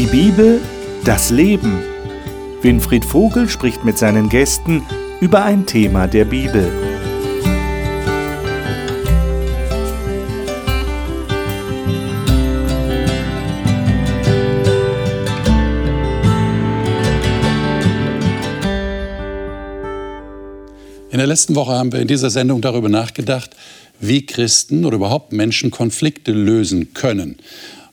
Die Bibel, das Leben. Winfried Vogel spricht mit seinen Gästen über ein Thema der Bibel. In der letzten Woche haben wir in dieser Sendung darüber nachgedacht, wie Christen oder überhaupt Menschen Konflikte lösen können.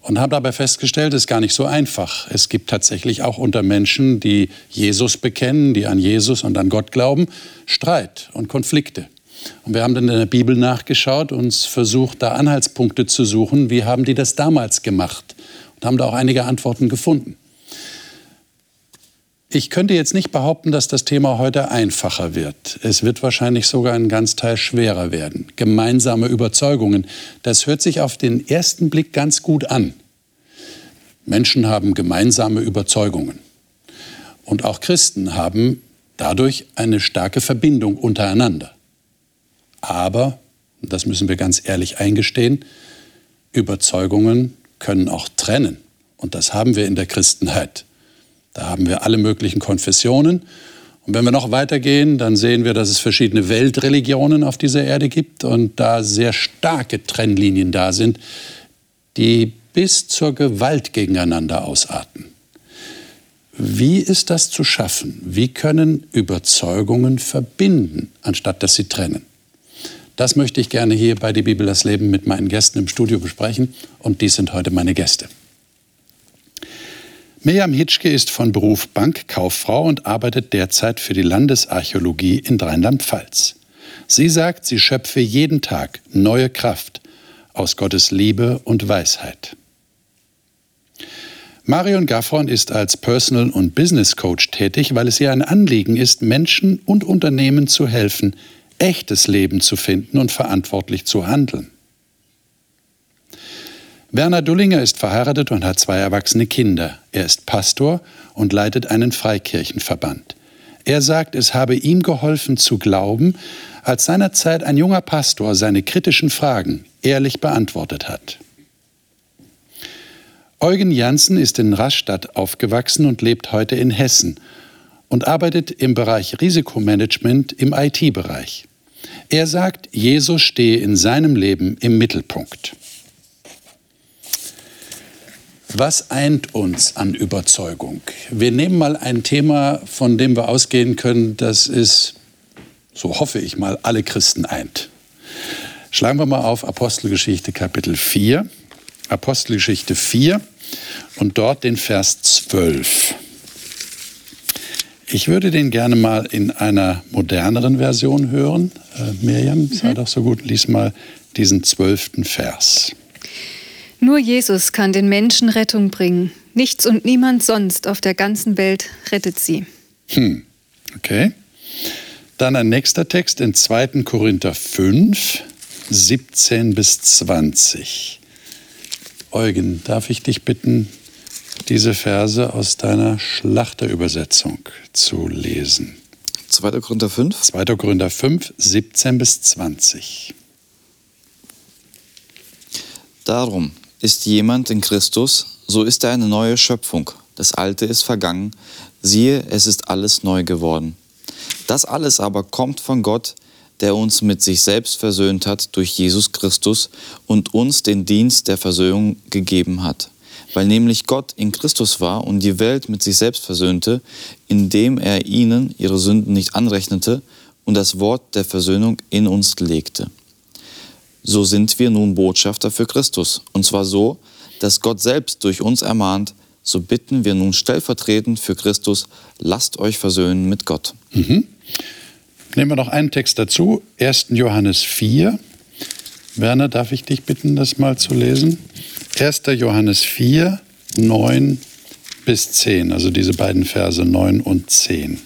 Und haben dabei festgestellt, es ist gar nicht so einfach. Es gibt tatsächlich auch unter Menschen, die Jesus bekennen, die an Jesus und an Gott glauben, Streit und Konflikte. Und wir haben dann in der Bibel nachgeschaut, uns versucht, da Anhaltspunkte zu suchen, wie haben die das damals gemacht und haben da auch einige Antworten gefunden. Ich könnte jetzt nicht behaupten, dass das Thema heute einfacher wird. Es wird wahrscheinlich sogar ein ganz Teil schwerer werden. Gemeinsame Überzeugungen, das hört sich auf den ersten Blick ganz gut an. Menschen haben gemeinsame Überzeugungen. Und auch Christen haben dadurch eine starke Verbindung untereinander. Aber, das müssen wir ganz ehrlich eingestehen, Überzeugungen können auch trennen. Und das haben wir in der Christenheit. Da haben wir alle möglichen Konfessionen. Und wenn wir noch weitergehen, dann sehen wir, dass es verschiedene Weltreligionen auf dieser Erde gibt und da sehr starke Trennlinien da sind, die bis zur Gewalt gegeneinander ausarten. Wie ist das zu schaffen? Wie können Überzeugungen verbinden, anstatt dass sie trennen? Das möchte ich gerne hier bei Die Bibel das Leben mit meinen Gästen im Studio besprechen und dies sind heute meine Gäste. Mirjam Hitschke ist von Beruf Bankkauffrau und arbeitet derzeit für die Landesarchäologie in Rheinland-Pfalz. Sie sagt, sie schöpfe jeden Tag neue Kraft aus Gottes Liebe und Weisheit. Marion Gaffron ist als Personal- und Business Coach tätig, weil es ihr ein Anliegen ist, Menschen und Unternehmen zu helfen, echtes Leben zu finden und verantwortlich zu handeln. Werner Dullinger ist verheiratet und hat zwei erwachsene Kinder. Er ist Pastor und leitet einen Freikirchenverband. Er sagt, es habe ihm geholfen zu glauben, als seinerzeit ein junger Pastor seine kritischen Fragen ehrlich beantwortet hat. Eugen Janssen ist in Rastatt aufgewachsen und lebt heute in Hessen und arbeitet im Bereich Risikomanagement im IT-Bereich. Er sagt, Jesus stehe in seinem Leben im Mittelpunkt. Was eint uns an Überzeugung? Wir nehmen mal ein Thema, von dem wir ausgehen können, dass es, so hoffe ich mal, alle Christen eint. Schlagen wir mal auf Apostelgeschichte Kapitel 4. Apostelgeschichte 4 und dort den Vers 12. Ich würde den gerne mal in einer moderneren Version hören. Äh, Miriam, sei mhm. doch so gut, lies mal diesen zwölften Vers. Nur Jesus kann den Menschen Rettung bringen. Nichts und niemand sonst auf der ganzen Welt rettet sie. Hm. Okay. Dann ein nächster Text in 2. Korinther 5, 17 bis 20. Eugen, darf ich dich bitten, diese Verse aus deiner Schlachterübersetzung zu lesen? 2. Korinther 5? 2. Korinther 5, 17 bis 20. Darum, ist jemand in Christus, so ist er eine neue Schöpfung. Das Alte ist vergangen, siehe, es ist alles neu geworden. Das alles aber kommt von Gott, der uns mit sich selbst versöhnt hat durch Jesus Christus und uns den Dienst der Versöhnung gegeben hat. Weil nämlich Gott in Christus war und die Welt mit sich selbst versöhnte, indem er ihnen ihre Sünden nicht anrechnete und das Wort der Versöhnung in uns legte so sind wir nun Botschafter für Christus. Und zwar so, dass Gott selbst durch uns ermahnt, so bitten wir nun stellvertretend für Christus, lasst euch versöhnen mit Gott. Mhm. Nehmen wir noch einen Text dazu, 1. Johannes 4. Werner, darf ich dich bitten, das mal zu lesen? 1. Johannes 4, 9 bis 10, also diese beiden Verse 9 und 10.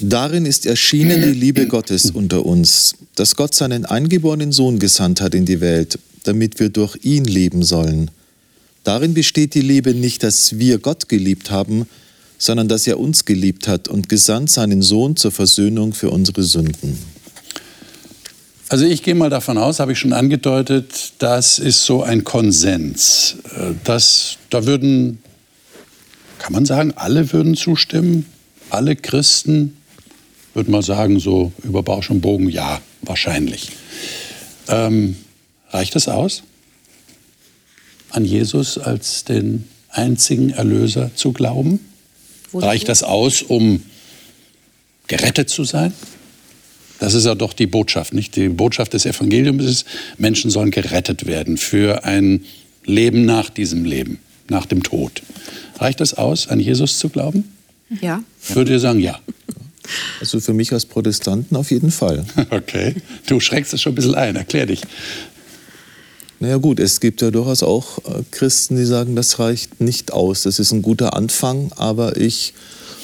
Darin ist erschienen die Liebe Gottes unter uns, dass Gott seinen eingeborenen Sohn gesandt hat in die Welt, damit wir durch ihn leben sollen. Darin besteht die Liebe nicht, dass wir Gott geliebt haben, sondern dass er uns geliebt hat und gesandt seinen Sohn zur Versöhnung für unsere Sünden. Also ich gehe mal davon aus, habe ich schon angedeutet, das ist so ein Konsens. Das, da würden kann man sagen, alle würden zustimmen? Alle Christen? Würde mal sagen, so über Bausch und Bogen, ja, wahrscheinlich. Ähm, reicht das aus? An Jesus als den einzigen Erlöser zu glauben? Wozu? Reicht das aus, um gerettet zu sein? Das ist ja doch die Botschaft, nicht? Die Botschaft des Evangeliums ist, Menschen sollen gerettet werden für ein Leben nach diesem Leben, nach dem Tod. Reicht das aus, an Jesus zu glauben? Ja. Würdet ihr sagen, ja? Also für mich als Protestanten auf jeden Fall. Okay. Du schreckst es schon ein bisschen ein. Erklär dich. Naja gut, es gibt ja durchaus auch äh, Christen, die sagen, das reicht nicht aus. Das ist ein guter Anfang, aber ich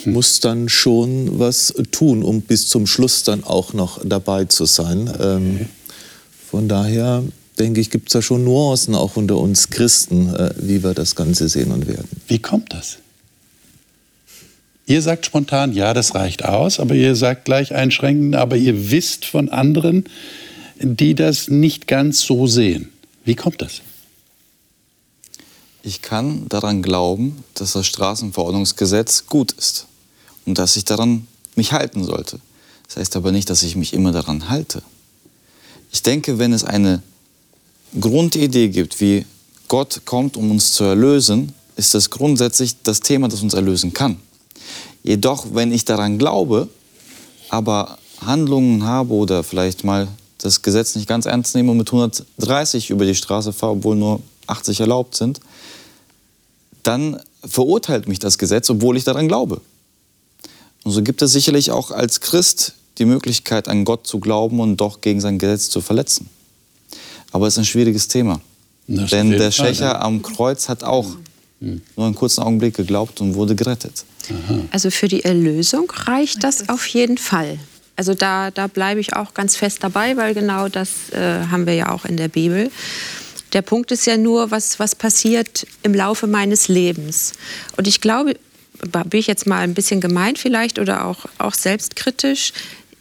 hm. muss dann schon was tun, um bis zum Schluss dann auch noch dabei zu sein. Ähm, von daher denke ich, gibt es da schon Nuancen auch unter uns Christen, äh, wie wir das Ganze sehen und werden. Wie kommt das? Ihr sagt spontan, ja, das reicht aus, aber ihr sagt gleich einschränkend, aber ihr wisst von anderen, die das nicht ganz so sehen. Wie kommt das? Ich kann daran glauben, dass das Straßenverordnungsgesetz gut ist und dass ich daran mich halten sollte. Das heißt aber nicht, dass ich mich immer daran halte. Ich denke, wenn es eine Grundidee gibt, wie Gott kommt, um uns zu erlösen, ist das grundsätzlich das Thema, das uns erlösen kann. Jedoch, wenn ich daran glaube, aber Handlungen habe oder vielleicht mal das Gesetz nicht ganz ernst nehme und mit 130 über die Straße fahre, obwohl nur 80 erlaubt sind, dann verurteilt mich das Gesetz, obwohl ich daran glaube. Und so gibt es sicherlich auch als Christ die Möglichkeit, an Gott zu glauben und doch gegen sein Gesetz zu verletzen. Aber es ist ein schwieriges Thema. Denn der Schächer am Kreuz hat auch mhm. nur einen kurzen Augenblick geglaubt und wurde gerettet. Aha. Also für die Erlösung reicht das auf jeden Fall. Also da, da bleibe ich auch ganz fest dabei, weil genau das äh, haben wir ja auch in der Bibel. Der Punkt ist ja nur, was, was passiert im Laufe meines Lebens. Und ich glaube, bin ich jetzt mal ein bisschen gemeint vielleicht oder auch, auch selbstkritisch,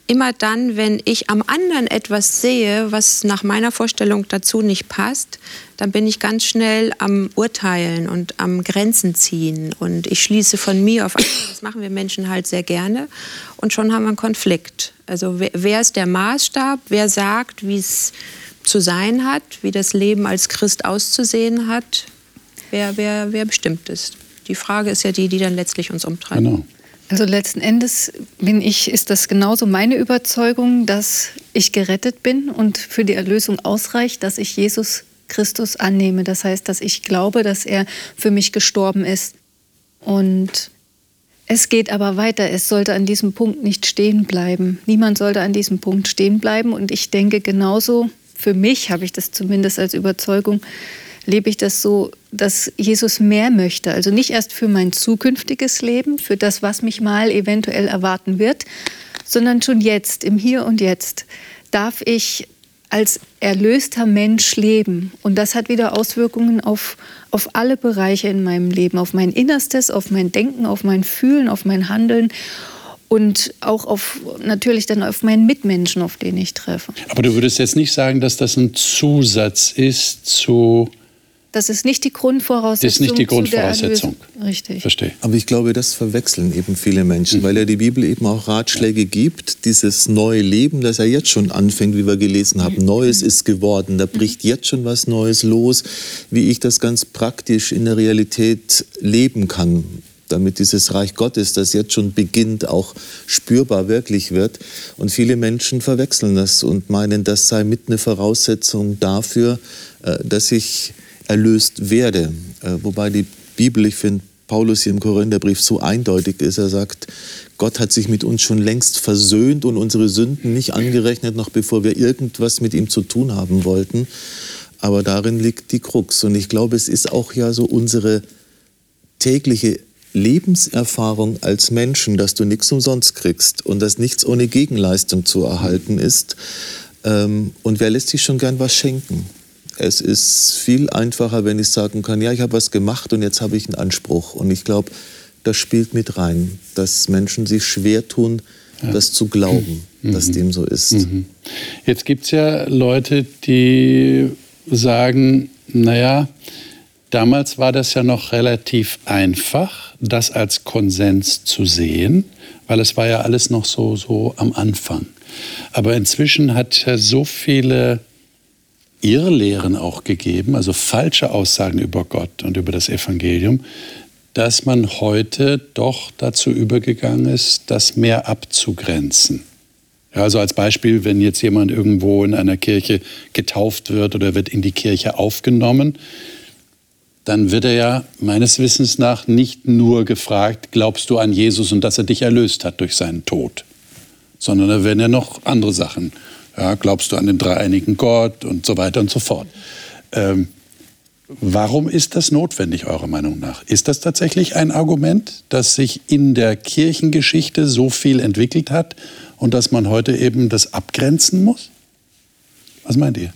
immer dann, wenn ich am anderen etwas sehe, was nach meiner Vorstellung dazu nicht passt, dann bin ich ganz schnell am Urteilen und am Grenzen ziehen. Und ich schließe von mir auf andere. Das machen wir Menschen halt sehr gerne. Und schon haben wir einen Konflikt. Also wer, wer ist der Maßstab? Wer sagt, wie es zu sein hat, wie das Leben als Christ auszusehen hat? Wer, wer, wer bestimmt ist? Die Frage ist ja die, die dann letztlich uns umtreibt. Genau. Also letzten Endes bin ich, ist das genauso meine Überzeugung, dass ich gerettet bin und für die Erlösung ausreicht, dass ich Jesus Christus annehme. Das heißt, dass ich glaube, dass er für mich gestorben ist. Und es geht aber weiter. Es sollte an diesem Punkt nicht stehen bleiben. Niemand sollte an diesem Punkt stehen bleiben. Und ich denke genauso, für mich habe ich das zumindest als Überzeugung, lebe ich das so, dass Jesus mehr möchte. Also nicht erst für mein zukünftiges Leben, für das, was mich mal eventuell erwarten wird, sondern schon jetzt, im Hier und Jetzt, darf ich als erlöster Mensch leben. Und das hat wieder Auswirkungen auf, auf alle Bereiche in meinem Leben, auf mein Innerstes, auf mein Denken, auf mein Fühlen, auf mein Handeln und auch auf natürlich dann auf meinen Mitmenschen, auf den ich treffe. Aber du würdest jetzt nicht sagen, dass das ein Zusatz ist zu das ist nicht die Grundvoraussetzung. Das ist nicht die Grundvoraussetzung. Richtig. Verstehe. Aber ich glaube, das verwechseln eben viele Menschen, mhm. weil ja die Bibel eben auch Ratschläge gibt. Dieses neue Leben, das ja jetzt schon anfängt, wie wir gelesen haben. Mhm. Neues ist geworden. Da bricht mhm. jetzt schon was Neues los, wie ich das ganz praktisch in der Realität leben kann damit dieses Reich Gottes, das jetzt schon beginnt, auch spürbar wirklich wird. Und viele Menschen verwechseln das und meinen, das sei mit eine Voraussetzung dafür, äh, dass ich erlöst werde. Äh, wobei die Bibel, ich finde, Paulus hier im Korintherbrief so eindeutig ist. Er sagt, Gott hat sich mit uns schon längst versöhnt und unsere Sünden nicht angerechnet, noch bevor wir irgendwas mit ihm zu tun haben wollten. Aber darin liegt die Krux. Und ich glaube, es ist auch ja so unsere tägliche Lebenserfahrung als Menschen, dass du nichts umsonst kriegst und dass nichts ohne Gegenleistung zu erhalten ist. Ähm, und wer lässt sich schon gern was schenken? Es ist viel einfacher, wenn ich sagen kann, ja, ich habe was gemacht und jetzt habe ich einen Anspruch. Und ich glaube, das spielt mit rein, dass Menschen sich schwer tun, ja. das zu glauben, mhm. dass dem so ist. Mhm. Jetzt gibt es ja Leute, die sagen, naja, Damals war das ja noch relativ einfach, das als Konsens zu sehen, weil es war ja alles noch so, so am Anfang. Aber inzwischen hat er so viele Irrlehren auch gegeben, also falsche Aussagen über Gott und über das Evangelium, dass man heute doch dazu übergegangen ist, das mehr abzugrenzen. Ja, also als Beispiel, wenn jetzt jemand irgendwo in einer Kirche getauft wird oder wird in die Kirche aufgenommen, dann wird er ja meines Wissens nach nicht nur gefragt, glaubst du an Jesus und dass er dich erlöst hat durch seinen Tod, sondern da werden ja noch andere Sachen. Ja, glaubst du an den dreieinigen Gott und so weiter und so fort. Ähm, warum ist das notwendig, eurer Meinung nach? Ist das tatsächlich ein Argument, dass sich in der Kirchengeschichte so viel entwickelt hat und dass man heute eben das abgrenzen muss? Was meint ihr?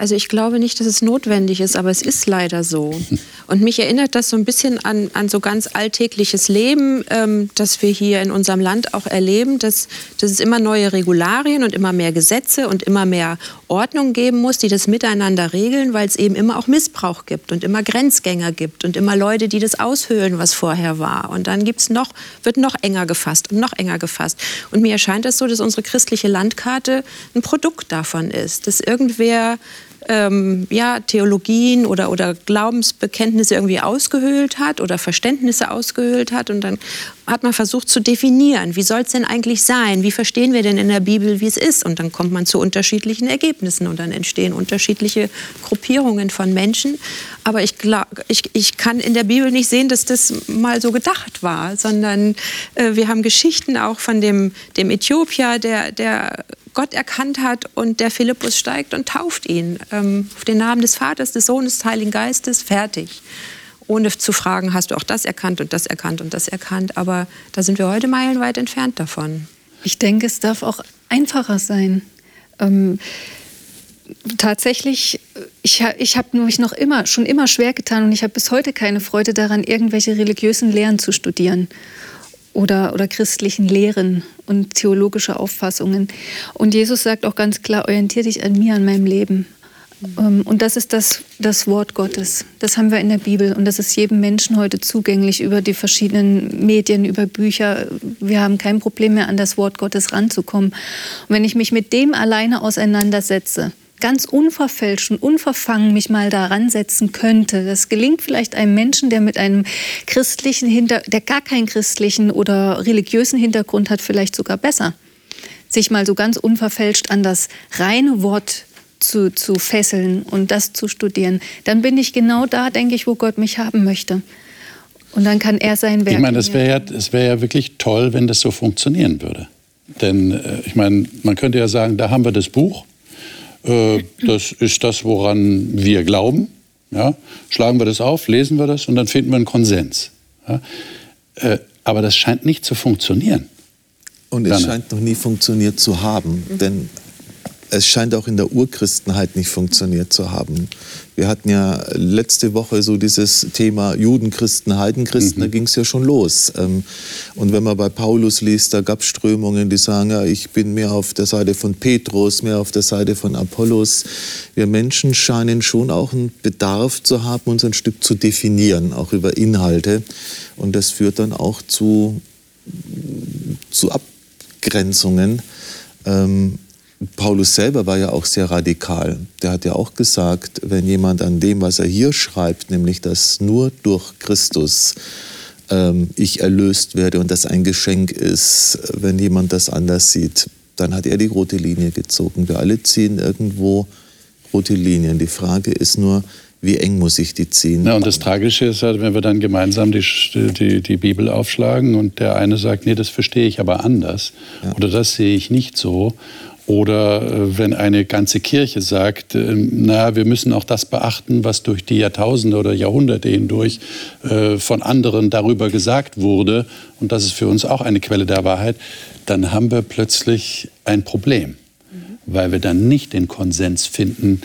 Also ich glaube nicht, dass es notwendig ist, aber es ist leider so. Und mich erinnert das so ein bisschen an, an so ganz alltägliches Leben, ähm, das wir hier in unserem Land auch erleben, dass, dass es immer neue Regularien und immer mehr Gesetze und immer mehr Ordnung geben muss, die das miteinander regeln, weil es eben immer auch Missbrauch gibt und immer Grenzgänger gibt und immer Leute, die das aushöhlen, was vorher war. Und dann gibt's noch, wird noch enger gefasst und noch enger gefasst. Und mir erscheint das so, dass unsere christliche Landkarte ein Produkt davon ist, dass irgendwer ähm, ja, Theologien oder, oder Glaubensbekenntnisse irgendwie ausgehöhlt hat oder Verständnisse ausgehöhlt hat. Und dann hat man versucht zu definieren, wie soll es denn eigentlich sein? Wie verstehen wir denn in der Bibel, wie es ist? Und dann kommt man zu unterschiedlichen Ergebnissen und dann entstehen unterschiedliche Gruppierungen von Menschen. Aber ich, glaub, ich, ich kann in der Bibel nicht sehen, dass das mal so gedacht war, sondern äh, wir haben Geschichten auch von dem, dem Äthiopier, der, der Gott erkannt hat und der Philippus steigt und tauft ihn ähm, auf den Namen des Vaters, des Sohnes, des Heiligen Geistes, fertig. Ohne zu fragen, hast du auch das erkannt und das erkannt und das erkannt. Aber da sind wir heute meilenweit entfernt davon. Ich denke, es darf auch einfacher sein. Ähm, tatsächlich, ich, ich habe mich noch immer, schon immer schwer getan und ich habe bis heute keine Freude daran, irgendwelche religiösen Lehren zu studieren oder, oder christlichen Lehren und theologische Auffassungen. Und Jesus sagt auch ganz klar, orientiere dich an mir, an meinem Leben. Ähm, und das ist das, das Wort Gottes. Das haben wir in der Bibel und das ist jedem Menschen heute zugänglich über die verschiedenen Medien, über Bücher. Wir haben kein Problem mehr, an das Wort Gottes ranzukommen. Und wenn ich mich mit dem alleine auseinandersetze, ganz unverfälscht und unverfangen mich mal daran setzen könnte. Das gelingt vielleicht einem Menschen, der mit einem christlichen Hinter, der gar keinen christlichen oder religiösen Hintergrund hat, vielleicht sogar besser. Sich mal so ganz unverfälscht an das reine Wort zu, zu fesseln und das zu studieren, dann bin ich genau da, denke ich, wo Gott mich haben möchte. Und dann kann er sein Werk. Ich meine, es wäre ja, wär ja wirklich toll, wenn das so funktionieren würde. Denn äh, ich meine, man könnte ja sagen, da haben wir das Buch äh, das ist das, woran wir glauben. Ja? Schlagen wir das auf, lesen wir das und dann finden wir einen Konsens. Ja? Äh, aber das scheint nicht zu funktionieren. Und es scheint noch nie funktioniert zu haben, mhm. denn es scheint auch in der Urchristenheit nicht funktioniert zu haben. Wir hatten ja letzte Woche so dieses Thema Judenchristen, Heidenchristen, mhm. da ging es ja schon los. Ähm, und wenn man bei Paulus liest, da gab es Strömungen, die sagen, ja, ich bin mehr auf der Seite von Petrus, mehr auf der Seite von Apollos. Wir Menschen scheinen schon auch einen Bedarf zu haben, uns ein Stück zu definieren, auch über Inhalte. Und das führt dann auch zu, zu Abgrenzungen. Ähm, Paulus selber war ja auch sehr radikal. Der hat ja auch gesagt, wenn jemand an dem, was er hier schreibt, nämlich dass nur durch Christus ähm, ich erlöst werde und das ein Geschenk ist, wenn jemand das anders sieht, dann hat er die rote Linie gezogen. Wir alle ziehen irgendwo rote Linien. Die Frage ist nur, wie eng muss ich die ziehen? Ja, und das Tragische ist halt, wenn wir dann gemeinsam die, die, die Bibel aufschlagen und der eine sagt, nee, das verstehe ich aber anders ja. oder das sehe ich nicht so oder äh, wenn eine ganze Kirche sagt, äh, na, wir müssen auch das beachten, was durch die Jahrtausende oder Jahrhunderte hindurch äh, von anderen darüber gesagt wurde, und das ist für uns auch eine Quelle der Wahrheit, dann haben wir plötzlich ein Problem, mhm. weil wir dann nicht den Konsens finden,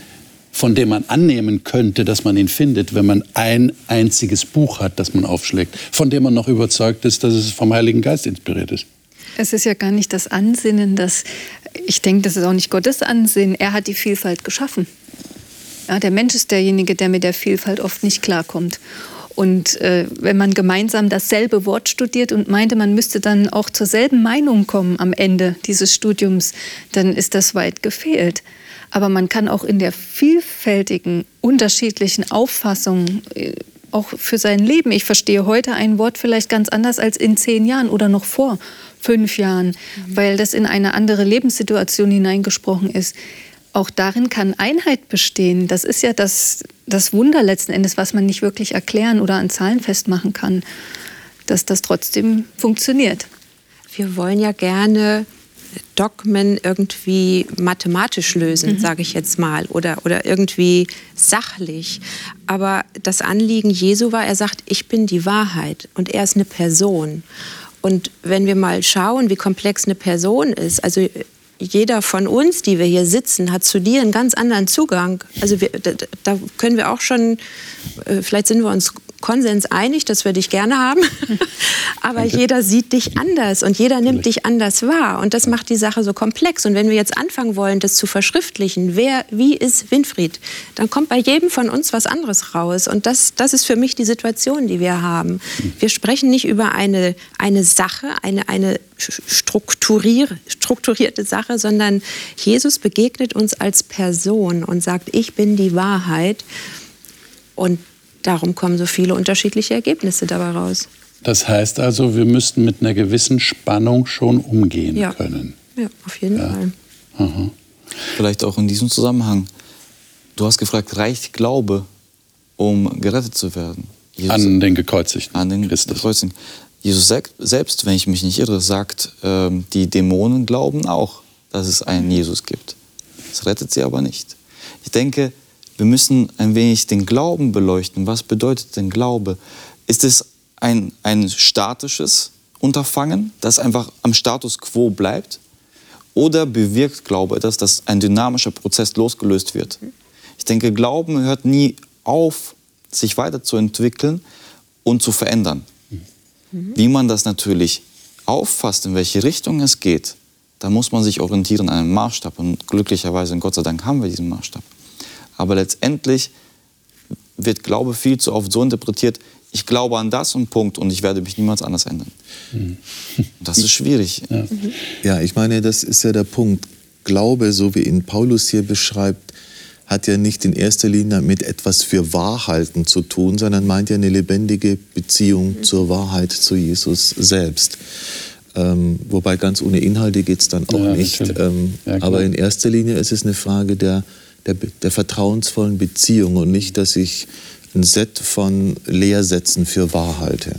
von dem man annehmen könnte, dass man ihn findet, wenn man ein einziges Buch hat, das man aufschlägt, von dem man noch überzeugt ist, dass es vom Heiligen Geist inspiriert ist. Es ist ja gar nicht das Ansinnen, dass ich denke, das ist auch nicht Gottes Ansinnen. Er hat die Vielfalt geschaffen. Ja, der Mensch ist derjenige, der mit der Vielfalt oft nicht klarkommt. Und äh, wenn man gemeinsam dasselbe Wort studiert und meinte, man müsste dann auch zur selben Meinung kommen am Ende dieses Studiums, dann ist das weit gefehlt. Aber man kann auch in der vielfältigen, unterschiedlichen Auffassung äh, auch für sein Leben. Ich verstehe heute ein Wort vielleicht ganz anders als in zehn Jahren oder noch vor fünf Jahren, mhm. weil das in eine andere Lebenssituation hineingesprochen ist. Auch darin kann Einheit bestehen. Das ist ja das, das Wunder letzten Endes, was man nicht wirklich erklären oder an Zahlen festmachen kann, dass das trotzdem funktioniert. Wir wollen ja gerne Dogmen irgendwie mathematisch lösen, mhm. sage ich jetzt mal, oder, oder irgendwie sachlich. Aber das Anliegen Jesu war, er sagt, ich bin die Wahrheit und er ist eine Person. Und wenn wir mal schauen, wie komplex eine Person ist, also jeder von uns, die wir hier sitzen, hat zu dir einen ganz anderen Zugang. Also wir, da, da, können wir auch schon, äh, vielleicht sind wir uns Konsens einig, das würde ich gerne haben. Aber Danke. jeder sieht dich anders und jeder nimmt dich anders wahr. Und das macht die Sache so komplex. Und wenn wir jetzt anfangen wollen, das zu verschriftlichen, wer, wie ist Winfried, dann kommt bei jedem von uns was anderes raus. Und das, das ist für mich die Situation, die wir haben. Wir sprechen nicht über eine, eine Sache, eine, eine strukturier, strukturierte Sache, sondern Jesus begegnet uns als Person und sagt, ich bin die Wahrheit. Und Darum kommen so viele unterschiedliche Ergebnisse dabei raus. Das heißt also, wir müssten mit einer gewissen Spannung schon umgehen ja. können. Ja, auf jeden ja. Fall. Aha. Vielleicht auch in diesem Zusammenhang. Du hast gefragt, reicht Glaube, um gerettet zu werden? Jesus, an den gekreuzigten an den Christus. Gekreuzigten. Jesus selbst, wenn ich mich nicht irre, sagt, äh, die Dämonen glauben auch, dass es einen Jesus gibt. Das rettet sie aber nicht. Ich denke, wir müssen ein wenig den Glauben beleuchten. Was bedeutet denn Glaube? Ist es ein, ein statisches Unterfangen, das einfach am Status quo bleibt? Oder bewirkt Glaube etwas, dass ein dynamischer Prozess losgelöst wird? Ich denke, Glauben hört nie auf, sich weiterzuentwickeln und zu verändern. Mhm. Wie man das natürlich auffasst, in welche Richtung es geht, da muss man sich orientieren an einem Maßstab. Und glücklicherweise und Gott sei Dank haben wir diesen Maßstab. Aber letztendlich wird Glaube viel zu oft so interpretiert, ich glaube an das und Punkt und ich werde mich niemals anders ändern. Mhm. Das ist schwierig. Ja. ja, ich meine, das ist ja der Punkt. Glaube, so wie ihn Paulus hier beschreibt, hat ja nicht in erster Linie mit etwas für Wahrhalten zu tun, sondern meint ja eine lebendige Beziehung zur Wahrheit, zu Jesus selbst. Ähm, wobei ganz ohne Inhalte geht es dann auch ja, nicht. Ähm, ja, aber in erster Linie ist es eine Frage der, der, der vertrauensvollen Beziehung und nicht, dass ich ein Set von Lehrsätzen für wahr halte.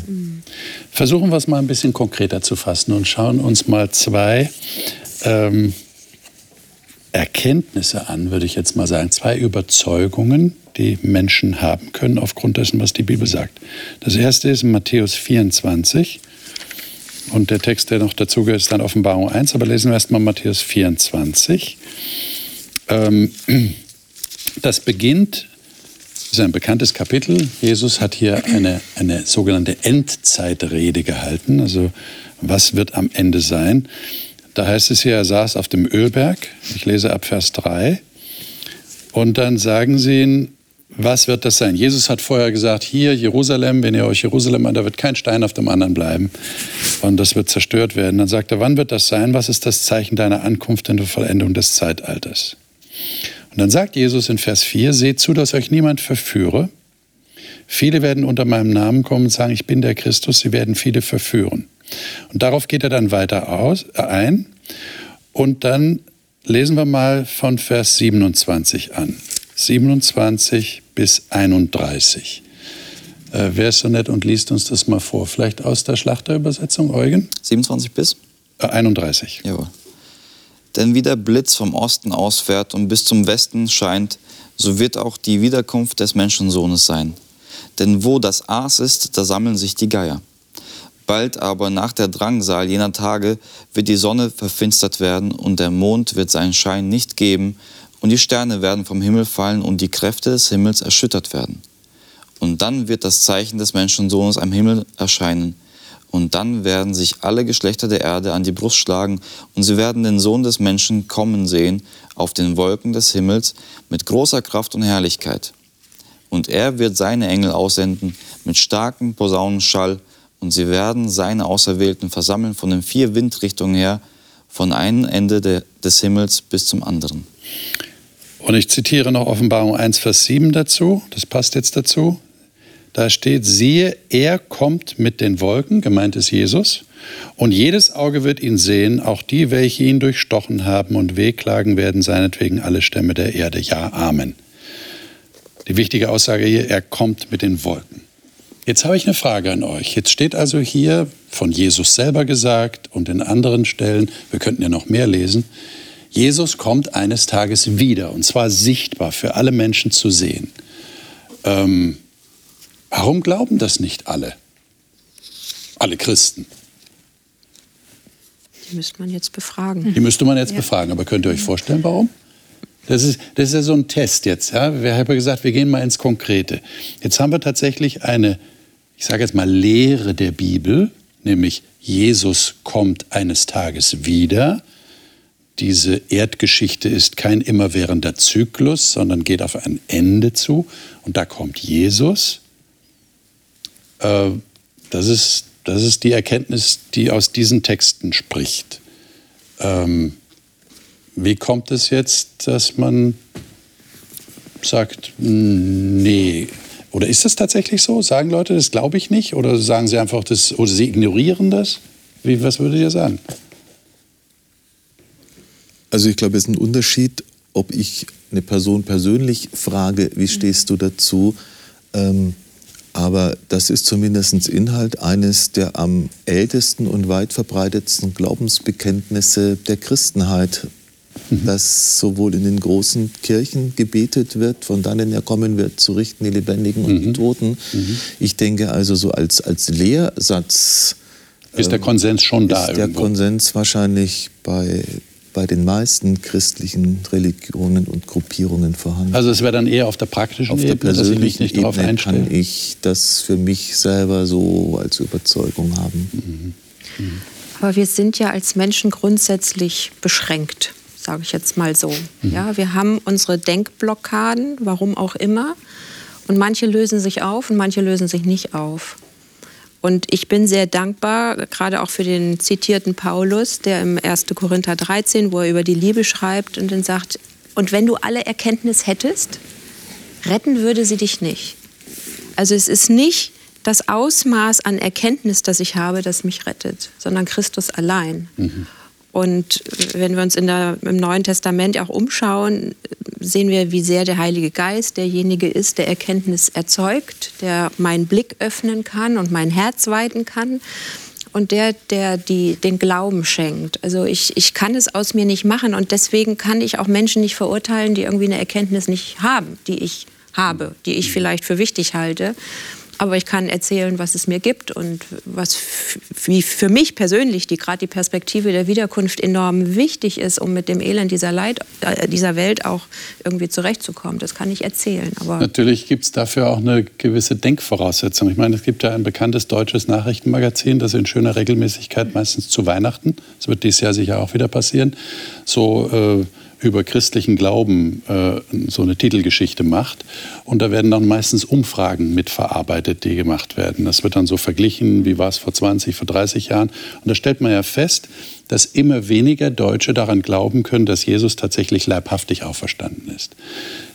Versuchen wir es mal ein bisschen konkreter zu fassen und schauen uns mal zwei ähm, Erkenntnisse an, würde ich jetzt mal sagen, zwei Überzeugungen, die Menschen haben können aufgrund dessen, was die Bibel sagt. Das erste ist in Matthäus 24 und der Text, der noch dazu gehört, ist dann Offenbarung 1, aber lesen wir erstmal Matthäus 24. Ähm, das beginnt, das ist ein bekanntes Kapitel. Jesus hat hier eine, eine sogenannte Endzeitrede gehalten. Also was wird am Ende sein? Da heißt es hier, er saß auf dem Ölberg. Ich lese ab Vers 3. Und dann sagen sie ihn, was wird das sein? Jesus hat vorher gesagt, hier Jerusalem, wenn ihr euch Jerusalem an, da wird kein Stein auf dem anderen bleiben und das wird zerstört werden. Dann sagt er, wann wird das sein? Was ist das Zeichen deiner Ankunft in der Vollendung des Zeitalters? Und dann sagt Jesus in Vers 4, seht zu, dass euch niemand verführe. Viele werden unter meinem Namen kommen und sagen, ich bin der Christus, sie werden viele verführen. Und darauf geht er dann weiter aus, äh, ein. Und dann lesen wir mal von Vers 27 an. 27 bis 31. Äh, wer ist so nett und liest uns das mal vor? Vielleicht aus der Schlachterübersetzung, Eugen? 27 bis? Äh, 31. Jawohl. Denn wie der Blitz vom Osten ausfährt und bis zum Westen scheint, so wird auch die Wiederkunft des Menschensohnes sein. Denn wo das Aas ist, da sammeln sich die Geier. Bald aber nach der Drangsal jener Tage wird die Sonne verfinstert werden und der Mond wird seinen Schein nicht geben und die Sterne werden vom Himmel fallen und die Kräfte des Himmels erschüttert werden. Und dann wird das Zeichen des Menschensohnes am Himmel erscheinen Und dann werden sich alle Geschlechter der Erde an die Brust schlagen und sie werden den Sohn des Menschen kommen sehen auf den Wolken des Himmels mit großer Kraft und Herrlichkeit. Und er wird seine Engel aussenden mit starkem Posaunenschall und sie werden seine Auserwählten versammeln von den vier Windrichtungen her, von einem Ende de, des Himmels bis zum anderen. Und ich zitiere noch Offenbarung 1, Vers 7 dazu, das passt jetzt dazu. Da steht, siehe, er kommt mit den Wolken, gemeint ist Jesus, und jedes Auge wird ihn sehen, auch die, welche ihn durchstochen haben und wehklagen werden seinetwegen alle Stämme der Erde. Ja, Amen. Die wichtige Aussage hier, er kommt mit den Wolken. Jetzt habe ich eine Frage an euch. Jetzt steht also hier von Jesus selber gesagt und in anderen Stellen, wir könnten ja noch mehr lesen, Jesus kommt eines Tages wieder und zwar sichtbar für alle Menschen zu sehen. Ähm, Warum glauben das nicht alle? Alle Christen. Die müsste man jetzt befragen. Die müsste man jetzt ja. befragen. Aber könnt ihr euch vorstellen, warum? Das ist, das ist ja so ein Test jetzt. Ja? Wir haben ja gesagt, wir gehen mal ins Konkrete. Jetzt haben wir tatsächlich eine, ich sage jetzt mal, Lehre der Bibel, nämlich Jesus kommt eines Tages wieder. Diese Erdgeschichte ist kein immerwährender Zyklus, sondern geht auf ein Ende zu. Und da kommt Jesus. Äh, das, ist, das ist die Erkenntnis, die aus diesen Texten spricht. Ähm, wie kommt es jetzt, dass man sagt, nee, oder ist das tatsächlich so? Sagen Leute, das glaube ich nicht? Oder sagen sie einfach das, oder sie ignorieren das? Wie, was würdet ihr sagen? Also ich glaube, es ist ein Unterschied, ob ich eine Person persönlich frage, wie stehst du dazu? Ähm, aber das ist zumindest Inhalt eines der am ältesten und weit verbreitetsten Glaubensbekenntnisse der Christenheit, mhm. das sowohl in den großen Kirchen gebetet wird, von dannen er kommen wird, zu richten die Lebendigen und mhm. die Toten. Mhm. Ich denke also so als, als Lehrsatz. Ist der Konsens schon da? Ist irgendwo? der Konsens wahrscheinlich bei, bei den meisten christlichen Religionen und Gruppierungen vorhanden. Also es wäre dann eher auf der praktischen auf Ebene, der persönlichen nicht Ebene einstellen. kann ich das für mich selber so als Überzeugung haben. Mhm. Mhm. Aber wir sind ja als Menschen grundsätzlich beschränkt, sage ich jetzt mal so. Mhm. Ja, wir haben unsere Denkblockaden, warum auch immer. Und manche lösen sich auf und manche lösen sich nicht auf. Und ich bin sehr dankbar, gerade auch für den zitierten Paulus, der im 1. Korinther 13, wo er über die Liebe schreibt und dann sagt, und wenn du alle Erkenntnis hättest, retten würde sie dich nicht. Also es ist nicht das Ausmaß an Erkenntnis, das ich habe, das mich rettet, sondern Christus allein. Mhm. Und wenn wir uns in der, im Neuen Testament auch umschauen, sehen wir, wie sehr der Heilige Geist derjenige ist, der Erkenntnis erzeugt, der meinen Blick öffnen kann und mein Herz weiten kann und der, der die, den Glauben schenkt. Also ich, ich kann es aus mir nicht machen und deswegen kann ich auch Menschen nicht verurteilen, die irgendwie eine Erkenntnis nicht haben, die ich habe, die ich vielleicht für wichtig halte. Aber ich kann erzählen, was es mir gibt und was wie für mich persönlich die gerade die Perspektive der Wiederkunft enorm wichtig ist, um mit dem Elend dieser, Leid, äh, dieser Welt auch irgendwie zurechtzukommen. Das kann ich erzählen. Aber Natürlich gibt es dafür auch eine gewisse Denkvoraussetzung. Ich meine, es gibt ja ein bekanntes deutsches Nachrichtenmagazin, das in schöner Regelmäßigkeit meistens zu Weihnachten, das wird dieses Jahr sicher auch wieder passieren, so äh, über christlichen Glauben äh, so eine Titelgeschichte macht. Und da werden dann meistens Umfragen mitverarbeitet, die gemacht werden. Das wird dann so verglichen, wie war es vor 20, vor 30 Jahren. Und da stellt man ja fest, dass immer weniger Deutsche daran glauben können, dass Jesus tatsächlich leibhaftig auferstanden ist.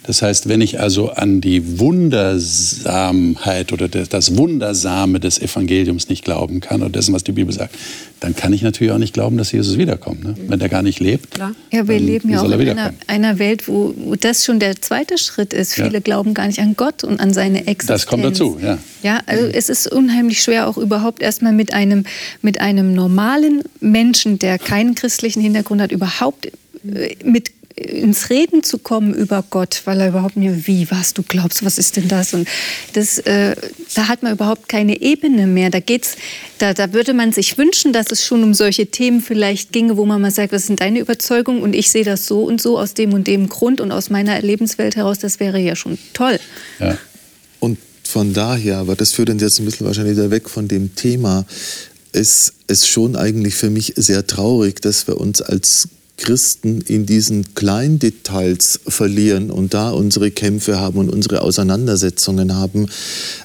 Das heißt, wenn ich also an die Wundersamheit oder das Wundersame des Evangeliums nicht glauben kann oder dessen, was die Bibel sagt, dann kann ich natürlich auch nicht glauben, dass Jesus wiederkommt. Ne? Wenn der gar nicht lebt. Klar. Ja, wir leben ja auch in einer, einer, Welt, wo, wo, das schon der zweite Schritt ist. Viele ja. glauben gar nicht an Gott und an seine Existenz. Das kommt dazu, ja. Ja, also es ist unheimlich schwer, auch überhaupt erstmal mit einem, mit einem normalen Menschen, der keinen christlichen Hintergrund hat, überhaupt äh, mit ins Reden zu kommen über Gott, weil er überhaupt nicht, wie, was du glaubst, was ist denn das? Und das, äh, da hat man überhaupt keine Ebene mehr. Da geht's, da, da würde man sich wünschen, dass es schon um solche Themen vielleicht ginge, wo man mal sagt, was sind deine Überzeugungen? Und ich sehe das so und so aus dem und dem Grund und aus meiner Lebenswelt heraus. Das wäre ja schon toll. Ja. Und von daher, aber das führt uns jetzt ein bisschen wahrscheinlich wieder weg von dem Thema, es ist schon eigentlich für mich sehr traurig, dass wir uns als Christen in diesen Kleindetails verlieren und da unsere Kämpfe haben und unsere Auseinandersetzungen haben.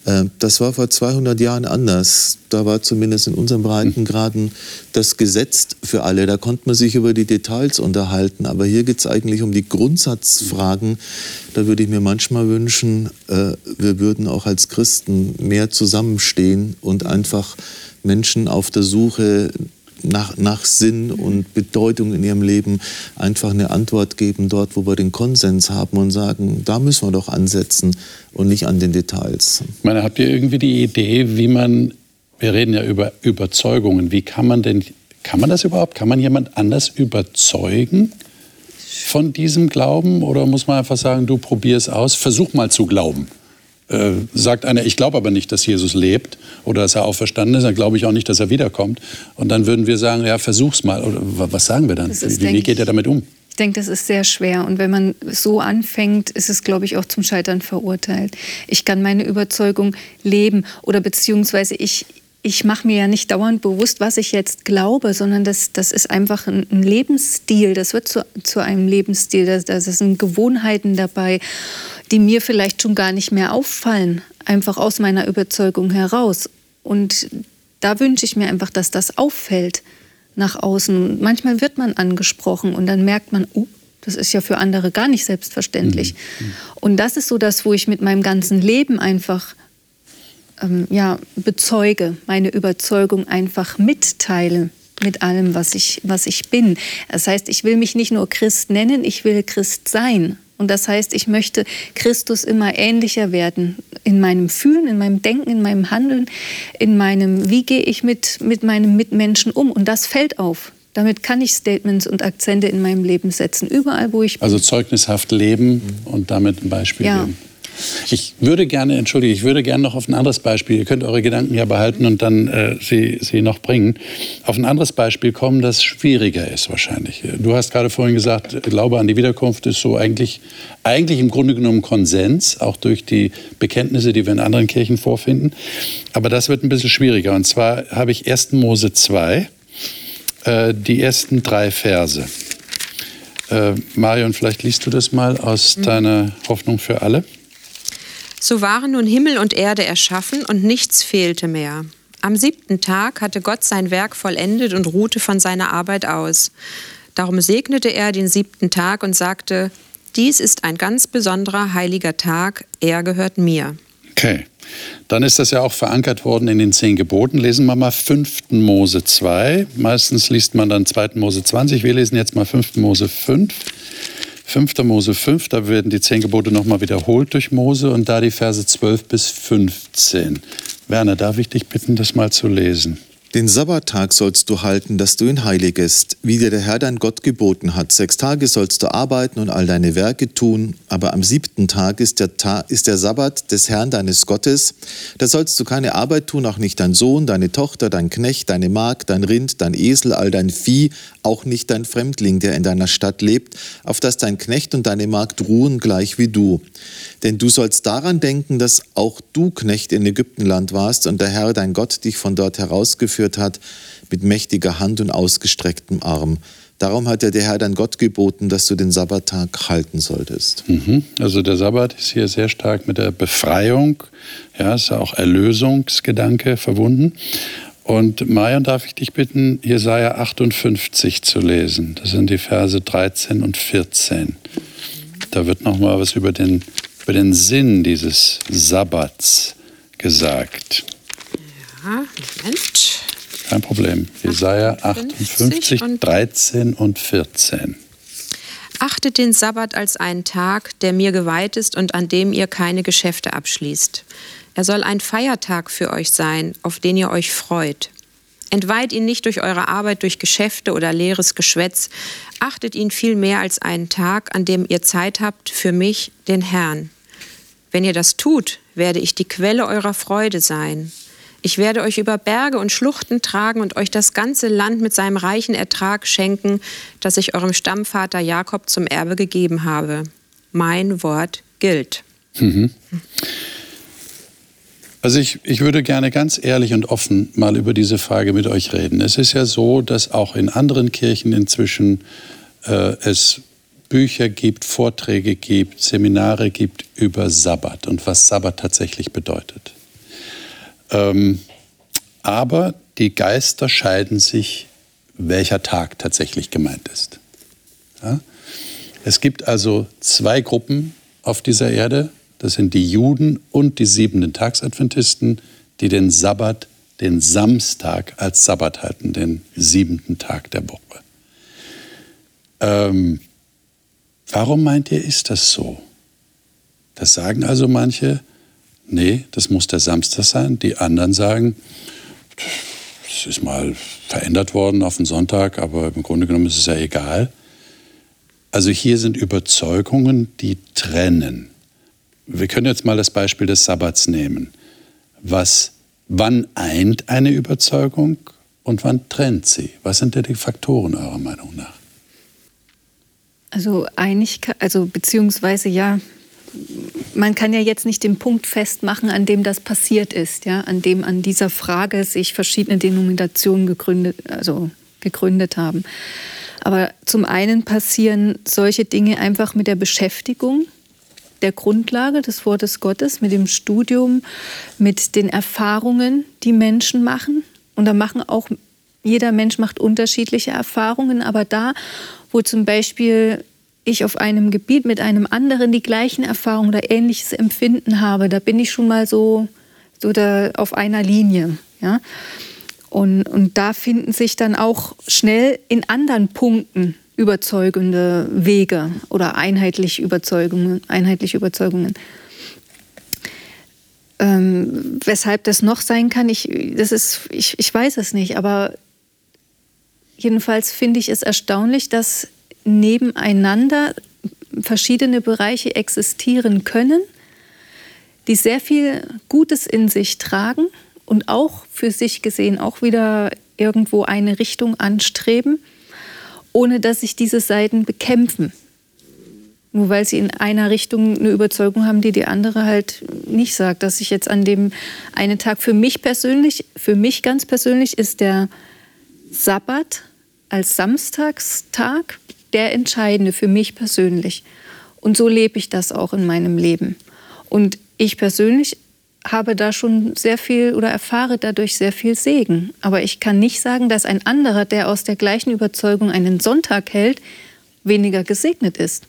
Äh, das war vor 200 Jahren anders. Da war zumindest in unseren Breitengraden das Gesetz für alle. Da konnte man sich über die Details unterhalten. Aber hier geht es eigentlich um die Grundsatzfragen. Da würde ich mir manchmal wünschen, äh, wir würden auch als Christen mehr zusammenstehen und einfach Menschen auf der Suche nach, nach Sinn und Bedeutung in ihrem Leben einfach eine Antwort geben, dort, wo wir den Konsens haben und sagen, da müssen wir doch ansetzen und nicht an den Details. Ich meine, habt ihr irgendwie die Idee, wie man, wir reden ja über Überzeugungen, wie kann man denn, kann man das überhaupt, kann man jemand anders überzeugen? von diesem Glauben oder muss man einfach sagen, du probier es aus, versuch mal zu glauben? Äh, sagt einer, ich glaube aber nicht, dass Jesus lebt oder dass er auferstanden ist, dann glaube ich auch nicht, dass er wiederkommt. Und dann würden wir sagen, ja, versuch's mal. Oder was sagen wir dann? Ist, wie, wie geht er damit um? Ich denke, das ist sehr schwer. Und wenn man so anfängt, ist es, glaube ich, auch zum Scheitern verurteilt. Ich kann meine Überzeugung leben oder beziehungsweise ich, ich mache mir ja nicht dauernd bewusst, was ich jetzt glaube, sondern das, das ist einfach ein, ein Lebensstil. Das wird zu, zu einem Lebensstil. Da das sind Gewohnheiten dabei die mir vielleicht schon gar nicht mehr auffallen, einfach aus meiner Überzeugung heraus. Und da wünsche ich mir einfach, dass das auffällt nach außen. Manchmal wird man angesprochen und dann merkt man, oh, das ist ja für andere gar nicht selbstverständlich. Mhm. Und das ist so das, wo ich mit meinem ganzen Leben einfach ähm, ja, bezeuge, meine Überzeugung einfach mitteile mit allem, was ich, was ich bin. Das heißt, ich will mich nicht nur Christ nennen, ich will Christ sein. Und das heißt, ich möchte Christus immer ähnlicher werden in meinem Fühlen, in meinem Denken, in meinem Handeln, in meinem, wie gehe ich mit, mit meinem Mitmenschen um. Und das fällt auf. Damit kann ich Statements und Akzente in meinem Leben setzen, überall, wo ich bin. Also zeugnishaft leben und damit ein Beispiel ja. geben. Ich würde gerne, entschuldige, ich würde gerne noch auf ein anderes Beispiel, ihr könnt eure Gedanken ja behalten und dann äh, sie, sie noch bringen, auf ein anderes Beispiel kommen, das schwieriger ist wahrscheinlich. Du hast gerade vorhin gesagt, Glaube an die Wiederkunft ist so eigentlich, eigentlich im Grunde genommen Konsens, auch durch die Bekenntnisse, die wir in anderen Kirchen vorfinden. Aber das wird ein bisschen schwieriger. Und zwar habe ich 1. Mose 2, äh, die ersten drei Verse. Äh, Marion, vielleicht liest du das mal aus mhm. deiner Hoffnung für alle. So waren nun Himmel und Erde erschaffen und nichts fehlte mehr. Am siebten Tag hatte Gott sein Werk vollendet und ruhte von seiner Arbeit aus. Darum segnete er den siebten Tag und sagte, dies ist ein ganz besonderer heiliger Tag, er gehört mir. Okay, dann ist das ja auch verankert worden in den zehn Geboten. Lesen wir mal 5. Mose 2. Meistens liest man dann 2. Mose 20. Wir lesen jetzt mal 5. Mose 5. 5. Mose 5, da werden die zehn Gebote nochmal wiederholt durch Mose und da die Verse 12 bis 15. Werner, darf ich dich bitten, das mal zu lesen? Den Sabbattag sollst du halten, dass du ihn heiligest, wie dir der Herr dein Gott geboten hat. Sechs Tage sollst du arbeiten und all deine Werke tun, aber am siebten Tag ist der, Ta ist der Sabbat des Herrn deines Gottes. Da sollst du keine Arbeit tun, auch nicht dein Sohn, deine Tochter, dein Knecht, deine Magd, dein Rind, dein Esel, all dein Vieh, auch nicht dein Fremdling, der in deiner Stadt lebt, auf dass dein Knecht und deine Magd ruhen gleich wie du. Denn du sollst daran denken, dass auch du Knecht in Ägyptenland warst und der Herr dein Gott dich von dort herausgeführt hat mit mächtiger Hand und ausgestrecktem Arm. Darum hat dir der Herr dein Gott geboten, dass du den Sabbattag halten solltest. Mhm. Also der Sabbat ist hier sehr stark mit der Befreiung, ja, ist auch Erlösungsgedanke verbunden. Und Marion, darf ich dich bitten, Jesaja 58 zu lesen. Das sind die Verse 13 und 14. Da wird noch mal was über den über den Sinn dieses Sabbats gesagt. Ja, Moment. Kein Problem. Jesaja 58, 13 und 14. Achtet den Sabbat als einen Tag, der mir geweiht ist und an dem ihr keine Geschäfte abschließt. Er soll ein Feiertag für euch sein, auf den ihr euch freut. Entweiht ihn nicht durch eure Arbeit, durch Geschäfte oder leeres Geschwätz. Achtet ihn viel mehr als einen Tag, an dem ihr Zeit habt für mich, den Herrn. Wenn ihr das tut, werde ich die Quelle eurer Freude sein. Ich werde euch über Berge und Schluchten tragen und euch das ganze Land mit seinem reichen Ertrag schenken, das ich eurem Stammvater Jakob zum Erbe gegeben habe. Mein Wort gilt. Mhm. Also ich, ich würde gerne ganz ehrlich und offen mal über diese Frage mit euch reden. Es ist ja so, dass auch in anderen Kirchen inzwischen äh, es Bücher gibt, Vorträge gibt, Seminare gibt über Sabbat und was Sabbat tatsächlich bedeutet. Ähm, aber die Geister scheiden sich, welcher Tag tatsächlich gemeint ist. Ja? Es gibt also zwei Gruppen auf dieser Erde. Das sind die Juden und die siebenten Tagsadventisten, die den Sabbat, den Samstag als Sabbat halten, den siebenten Tag der Woche. Ähm, warum meint ihr, ist das so? Das sagen also manche, nee, das muss der Samstag sein. Die anderen sagen, es ist mal verändert worden auf den Sonntag, aber im Grunde genommen ist es ja egal. Also hier sind Überzeugungen, die trennen. Wir können jetzt mal das Beispiel des Sabbats nehmen. Was, wann eint eine Überzeugung und wann trennt sie? Was sind denn die Faktoren eurer Meinung nach? Also Einigkeit, also beziehungsweise ja, man kann ja jetzt nicht den Punkt festmachen, an dem das passiert ist, ja, an dem an dieser Frage sich verschiedene Denominationen gegründet, also gegründet haben. Aber zum einen passieren solche Dinge einfach mit der Beschäftigung der Grundlage des Wortes Gottes, mit dem Studium, mit den Erfahrungen, die Menschen machen. Und da machen auch, jeder Mensch macht unterschiedliche Erfahrungen, aber da, wo zum Beispiel ich auf einem Gebiet mit einem anderen die gleichen Erfahrungen oder ähnliches Empfinden habe, da bin ich schon mal so, so da auf einer Linie. Ja? Und, und da finden sich dann auch schnell in anderen Punkten überzeugende Wege oder einheitliche Überzeugungen. Einheitliche Überzeugungen. Ähm, weshalb das noch sein kann, ich, das ist, ich, ich weiß es nicht, aber jedenfalls finde ich es erstaunlich, dass nebeneinander verschiedene Bereiche existieren können, die sehr viel Gutes in sich tragen und auch für sich gesehen auch wieder irgendwo eine Richtung anstreben, ohne dass sich diese Seiten bekämpfen. Nur weil sie in einer Richtung eine Überzeugung haben, die die andere halt nicht sagt. Dass ich jetzt an dem einen Tag für mich persönlich, für mich ganz persönlich ist der Sabbat als Samstagstag der entscheidende für mich persönlich. Und so lebe ich das auch in meinem Leben. Und ich persönlich habe da schon sehr viel oder erfahre dadurch sehr viel Segen. Aber ich kann nicht sagen, dass ein anderer, der aus der gleichen Überzeugung einen Sonntag hält, weniger gesegnet ist.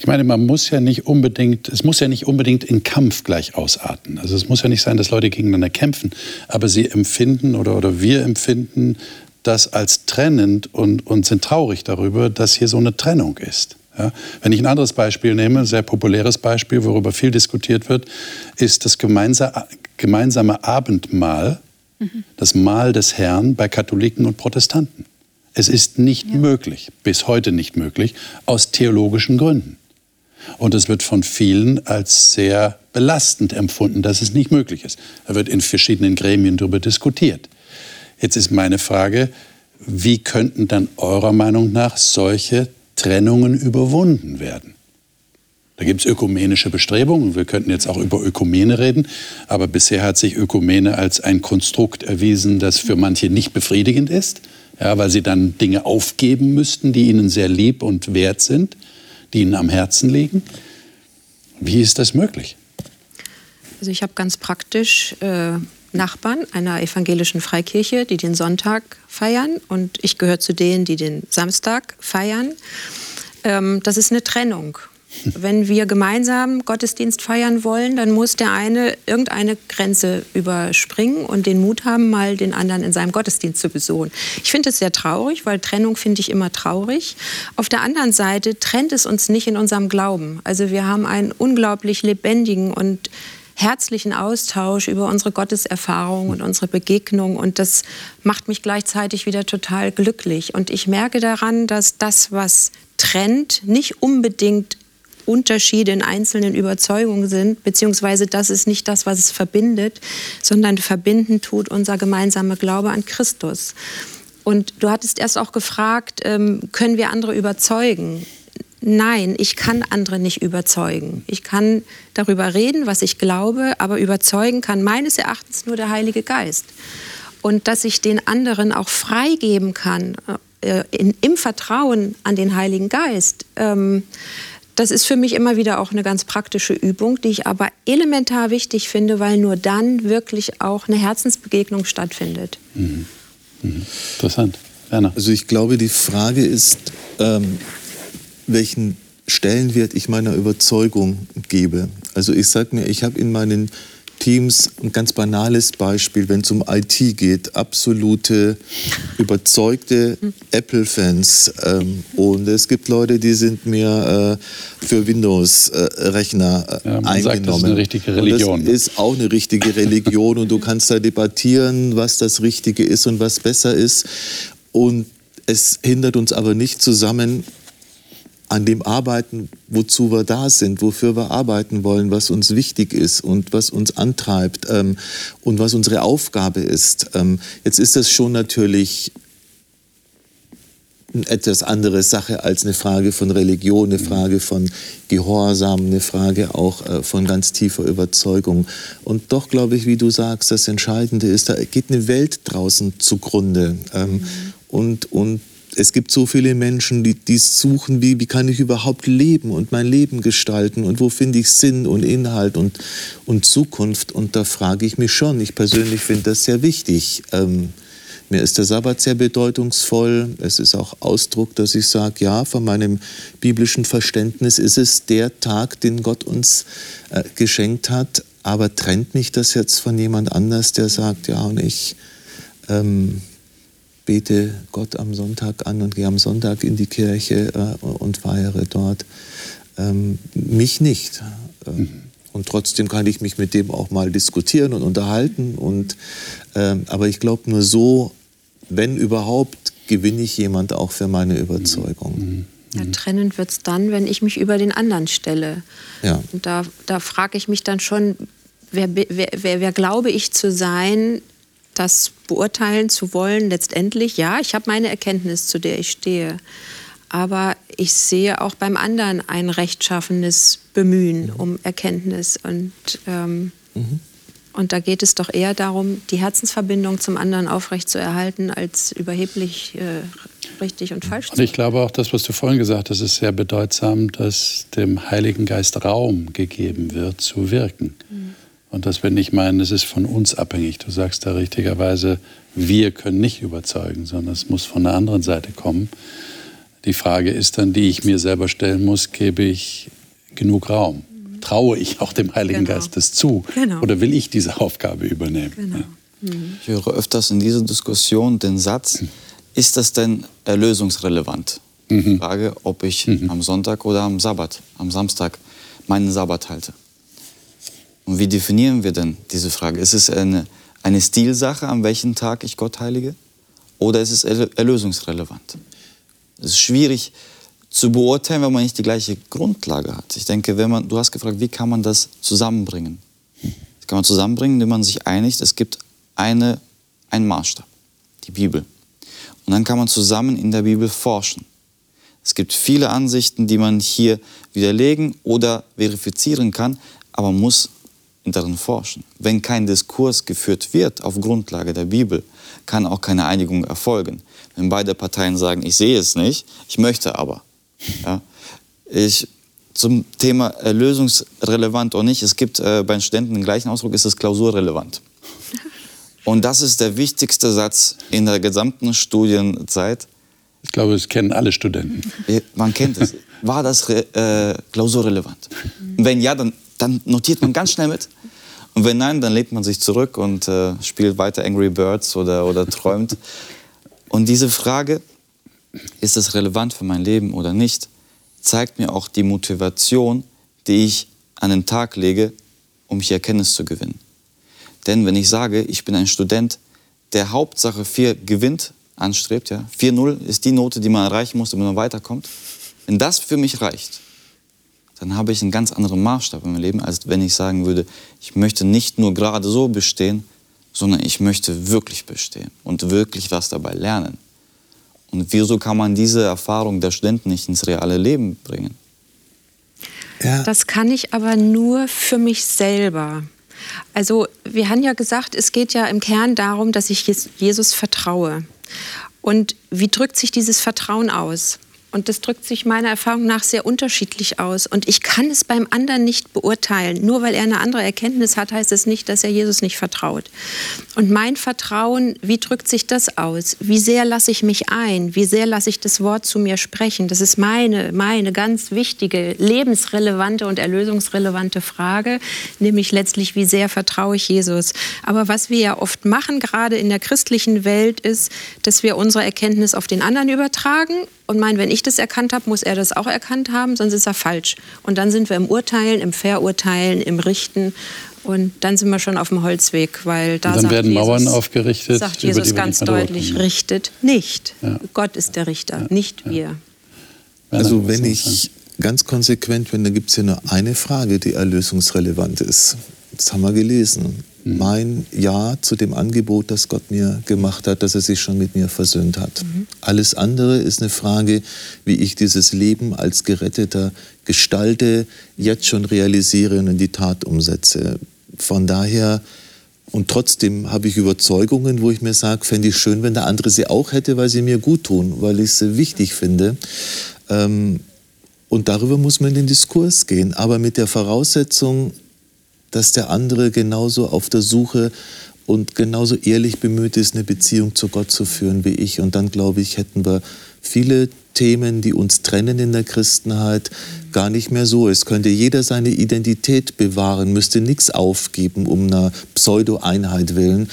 Ich meine, man muss ja nicht unbedingt, es muss ja nicht unbedingt in Kampf gleich ausarten. Also es muss ja nicht sein, dass Leute gegeneinander kämpfen, aber sie empfinden oder, oder wir empfinden das als trennend und, und sind traurig darüber, dass hier so eine Trennung ist. Ja, wenn ich ein anderes Beispiel nehme, ein sehr populäres Beispiel, worüber viel diskutiert wird, ist das gemeinsame Abendmahl, mhm. das Mahl des Herrn bei Katholiken und Protestanten. Es ist nicht ja. möglich, bis heute nicht möglich, aus theologischen Gründen. Und es wird von vielen als sehr belastend empfunden, dass es nicht möglich ist. Da wird in verschiedenen Gremien darüber diskutiert. Jetzt ist meine Frage, wie könnten dann eurer Meinung nach solche Trennungen überwunden werden? Da gibt es ökumenische Bestrebungen. Wir könnten jetzt auch über Ökumene reden. Aber bisher hat sich Ökumene als ein Konstrukt erwiesen, das für manche nicht befriedigend ist, ja, weil sie dann Dinge aufgeben müssten, die ihnen sehr lieb und wert sind, die ihnen am Herzen liegen. Wie ist das möglich? Also ich habe ganz praktisch äh, Nachbarn einer evangelischen Freikirche, die den Sonntag feiern und ich gehöre zu denen, die den Samstag feiern. Ähm, das ist eine Trennung. Wenn wir gemeinsam Gottesdienst feiern wollen, dann muss der eine irgendeine Grenze überspringen und den Mut haben, mal den anderen in seinem Gottesdienst zu besuchen. Ich finde es sehr traurig, weil Trennung finde ich immer traurig. Auf der anderen Seite trennt es uns nicht in unserem Glauben. Also wir haben einen unglaublich lebendigen und herzlichen Austausch über unsere Gotteserfahrung und unsere Begegnung. Und das macht mich gleichzeitig wieder total glücklich. Und ich merke daran, dass das, was trennt, nicht unbedingt Unterschiede in einzelnen Überzeugungen sind, beziehungsweise das ist nicht das, was es verbindet, sondern verbinden tut unser gemeinsamer Glaube an Christus. Und du hattest erst auch gefragt, ähm, können wir andere überzeugen? Nein, ich kann andere nicht überzeugen. Ich kann darüber reden, was ich glaube, aber überzeugen kann meines Erachtens nur der Heilige Geist. Und dass ich den anderen auch freigeben kann, äh, in, im Vertrauen an den Heiligen Geist. Ähm, das ist für mich immer wieder auch eine ganz praktische Übung, die ich aber elementar wichtig finde, weil nur dann wirklich auch eine Herzensbegegnung stattfindet. Mhm. Mhm. Interessant. Werner. Also ich glaube, die Frage ist, ähm, welchen Stellenwert ich meiner Überzeugung gebe. Also ich sage mir, ich habe in meinen Teams ein ganz banales Beispiel, wenn es um IT geht, absolute überzeugte Apple-Fans. Ähm, und es gibt Leute, die sind mir äh, für Windows-Rechner äh, ja, eingenommen. Sagt, das ist eine richtige Religion. Und das ist auch eine richtige Religion und du kannst da debattieren, was das Richtige ist und was besser ist. Und es hindert uns aber nicht zusammen, an dem arbeiten, wozu wir da sind, wofür wir arbeiten wollen, was uns wichtig ist und was uns antreibt ähm, und was unsere Aufgabe ist. Ähm, jetzt ist das schon natürlich eine etwas andere Sache als eine Frage von Religion, eine Frage von Gehorsam, eine Frage auch äh, von ganz tiefer Überzeugung. Und doch glaube ich, wie du sagst, das Entscheidende ist, da geht eine Welt draußen zugrunde. Ähm, mhm. und, und es gibt so viele Menschen, die, die suchen, wie, wie kann ich überhaupt leben und mein Leben gestalten und wo finde ich Sinn und Inhalt und, und Zukunft. Und da frage ich mich schon, ich persönlich finde das sehr wichtig. Ähm, mir ist der Sabbat sehr bedeutungsvoll. Es ist auch Ausdruck, dass ich sage, ja, von meinem biblischen Verständnis ist es der Tag, den Gott uns äh, geschenkt hat. Aber trennt mich das jetzt von jemand anders, der sagt, ja, und ich... Ähm, bete Gott am Sonntag an und gehe am Sonntag in die Kirche äh, und feiere dort. Ähm, mich nicht. Äh, mhm. Und trotzdem kann ich mich mit dem auch mal diskutieren und unterhalten. Und, äh, aber ich glaube, nur so, wenn überhaupt, gewinne ich jemand auch für meine Überzeugung. Mhm. mhm. Ja, trennend wird es dann, wenn ich mich über den anderen stelle. Ja. Und da, da frage ich mich dann schon, wer, wer, wer, wer glaube ich zu sein, das beurteilen zu wollen, letztendlich, ja, ich habe meine Erkenntnis, zu der ich stehe. Aber ich sehe auch beim anderen ein rechtschaffenes Bemühen um Erkenntnis. Und, ähm, mhm. und da geht es doch eher darum, die Herzensverbindung zum anderen aufrechtzuerhalten, als überheblich äh, richtig und falsch zu Und ich glaube auch, das, was du vorhin gesagt hast, ist sehr bedeutsam, dass dem Heiligen Geist Raum gegeben wird, zu wirken. Mhm. Und dass wir nicht meinen, es ist von uns abhängig. Du sagst da richtigerweise, wir können nicht überzeugen, sondern es muss von der anderen Seite kommen. Die Frage ist dann, die ich mir selber stellen muss, gebe ich genug Raum? Traue ich auch dem Heiligen genau. Geist das zu? Genau. Oder will ich diese Aufgabe übernehmen? Genau. Ja. Mhm. Ich höre öfters in dieser Diskussion den Satz, ist das denn erlösungsrelevant? Mhm. Die Frage, ob ich mhm. am Sonntag oder am Sabbat, am Samstag meinen Sabbat halte. Und wie definieren wir denn diese Frage? Ist es eine, eine Stilsache, an welchem Tag ich Gott heilige? Oder ist es erlösungsrelevant? Es ist schwierig zu beurteilen, wenn man nicht die gleiche Grundlage hat. Ich denke, wenn man, du hast gefragt, wie kann man das zusammenbringen? Das kann man zusammenbringen, indem man sich einigt, es gibt eine, einen Maßstab, die Bibel. Und dann kann man zusammen in der Bibel forschen. Es gibt viele Ansichten, die man hier widerlegen oder verifizieren kann, aber man muss darin forschen. Wenn kein Diskurs geführt wird auf Grundlage der Bibel, kann auch keine Einigung erfolgen. Wenn beide Parteien sagen, ich sehe es nicht, ich möchte aber. Ja, ich, zum Thema erlösungsrelevant oder nicht, es gibt äh, bei den Studenten den gleichen Ausdruck, ist es klausurrelevant. Und das ist der wichtigste Satz in der gesamten Studienzeit. Ich glaube, das kennen alle Studenten. Man kennt es. War das äh, klausurrelevant? Wenn ja, dann dann notiert man ganz schnell mit. Und wenn nein, dann lehnt man sich zurück und äh, spielt weiter Angry Birds oder, oder träumt. Und diese Frage, ist es relevant für mein Leben oder nicht, zeigt mir auch die Motivation, die ich an den Tag lege, um hier Erkenntnis zu gewinnen. Denn wenn ich sage, ich bin ein Student, der Hauptsache 4 gewinnt, anstrebt, ja, 4-0 ist die Note, die man erreichen muss, damit man weiterkommt, wenn das für mich reicht, dann habe ich einen ganz anderen Maßstab in meinem Leben, als wenn ich sagen würde, ich möchte nicht nur gerade so bestehen, sondern ich möchte wirklich bestehen und wirklich was dabei lernen. Und wieso kann man diese Erfahrung der Studenten nicht ins reale Leben bringen? Ja. Das kann ich aber nur für mich selber. Also wir haben ja gesagt, es geht ja im Kern darum, dass ich Jesus vertraue. Und wie drückt sich dieses Vertrauen aus? Und das drückt sich meiner Erfahrung nach sehr unterschiedlich aus. Und ich kann es beim anderen nicht beurteilen. Nur weil er eine andere Erkenntnis hat, heißt es nicht, dass er Jesus nicht vertraut. Und mein Vertrauen, wie drückt sich das aus? Wie sehr lasse ich mich ein? Wie sehr lasse ich das Wort zu mir sprechen? Das ist meine, meine ganz wichtige, lebensrelevante und erlösungsrelevante Frage, nämlich letztlich, wie sehr vertraue ich Jesus? Aber was wir ja oft machen, gerade in der christlichen Welt, ist, dass wir unsere Erkenntnis auf den anderen übertragen und meinen, wenn ich das erkannt habe, muss er das auch erkannt haben, sonst ist er falsch. Und dann sind wir im Urteilen, im Verurteilen, im Richten. Und dann sind wir schon auf dem Holzweg, weil da und dann werden Jesus, Mauern aufgerichtet. Sagt Jesus ganz deutlich, richtet nicht. Ja. Gott ist der Richter, ja. nicht ja. wir. Also wenn ich ganz konsequent bin, dann gibt es ja nur eine Frage, die erlösungsrelevant ist. Das haben wir gelesen. Mhm. Mein Ja zu dem Angebot, das Gott mir gemacht hat, dass er sich schon mit mir versöhnt hat. Mhm. Alles andere ist eine Frage, wie ich dieses Leben als Geretteter gestalte, jetzt schon realisiere und in die Tat umsetze. Von daher, und trotzdem habe ich Überzeugungen, wo ich mir sage, fände ich schön, wenn der andere sie auch hätte, weil sie mir gut tun, weil ich sie wichtig finde. Ähm, und darüber muss man in den Diskurs gehen, aber mit der Voraussetzung, dass der andere genauso auf der Suche und genauso ehrlich bemüht ist, eine Beziehung zu Gott zu führen wie ich. Und dann, glaube ich, hätten wir viele Themen, die uns trennen in der Christenheit, gar nicht mehr so. Es könnte jeder seine Identität bewahren, müsste nichts aufgeben um einer Pseudo-Einheit willen.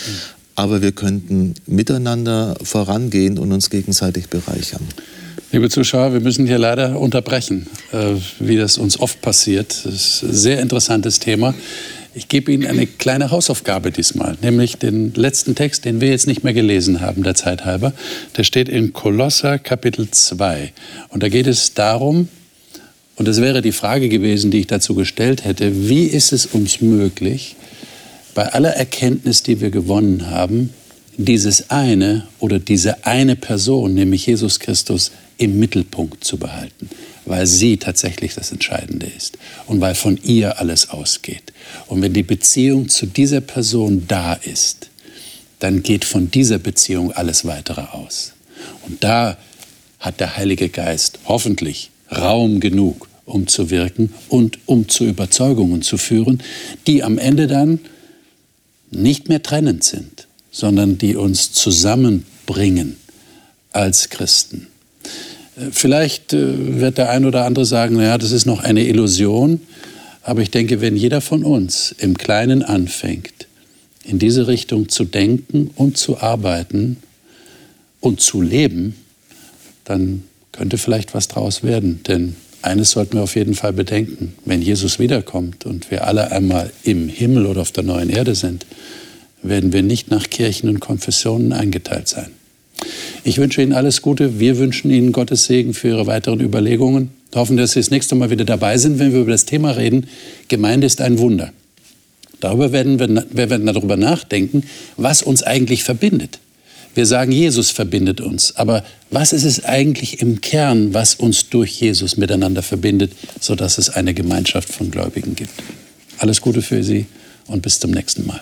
Aber wir könnten miteinander vorangehen und uns gegenseitig bereichern. Liebe Zuschauer, wir müssen hier leider unterbrechen, äh, wie das uns oft passiert. Das ist ein sehr interessantes Thema. Ich gebe Ihnen eine kleine Hausaufgabe diesmal, nämlich den letzten Text, den wir jetzt nicht mehr gelesen haben, der Zeit halber. Der steht in Kolosser Kapitel 2. Und da geht es darum, und das wäre die Frage gewesen, die ich dazu gestellt hätte, wie ist es uns möglich, bei aller Erkenntnis, die wir gewonnen haben, dieses eine oder diese eine Person, nämlich Jesus Christus, im Mittelpunkt zu behalten, weil sie tatsächlich das Entscheidende ist und weil von ihr alles ausgeht. Und wenn die Beziehung zu dieser Person da ist, dann geht von dieser Beziehung alles weitere aus. Und da hat der Heilige Geist hoffentlich Raum genug, um zu wirken und um zu Überzeugungen zu führen, die am Ende dann nicht mehr trennend sind, sondern die uns zusammenbringen als Christen. Vielleicht äh, wird der ein oder andere sagen, naja, das ist noch eine Illusion. Aber ich denke, wenn jeder von uns im Kleinen anfängt, in diese Richtung zu denken und zu arbeiten und zu leben, dann könnte vielleicht was draus werden. Denn eines sollten wir auf jeden Fall bedenken. Wenn Jesus wiederkommt und wir alle einmal im Himmel oder auf der neuen Erde sind, werden wir nicht nach Kirchen und Konfessionen eingeteilt sein. Ich wünsche Ihnen alles Gute. Wir wünschen Ihnen Gottes Segen für Ihre weiteren Überlegungen. Wir hoffen, dass Sie das nächste Mal wieder dabei sind, wenn wir über das Thema reden. Gemeinde ist ein Wunder. Darüber werden wir, wir werden darüber nachdenken, was uns eigentlich verbindet. Wir sagen, Jesus verbindet uns. Aber was ist es eigentlich im Kern, was uns durch Jesus miteinander verbindet, sodass es eine Gemeinschaft von Gläubigen gibt? Alles Gute für Sie und bis zum nächsten Mal.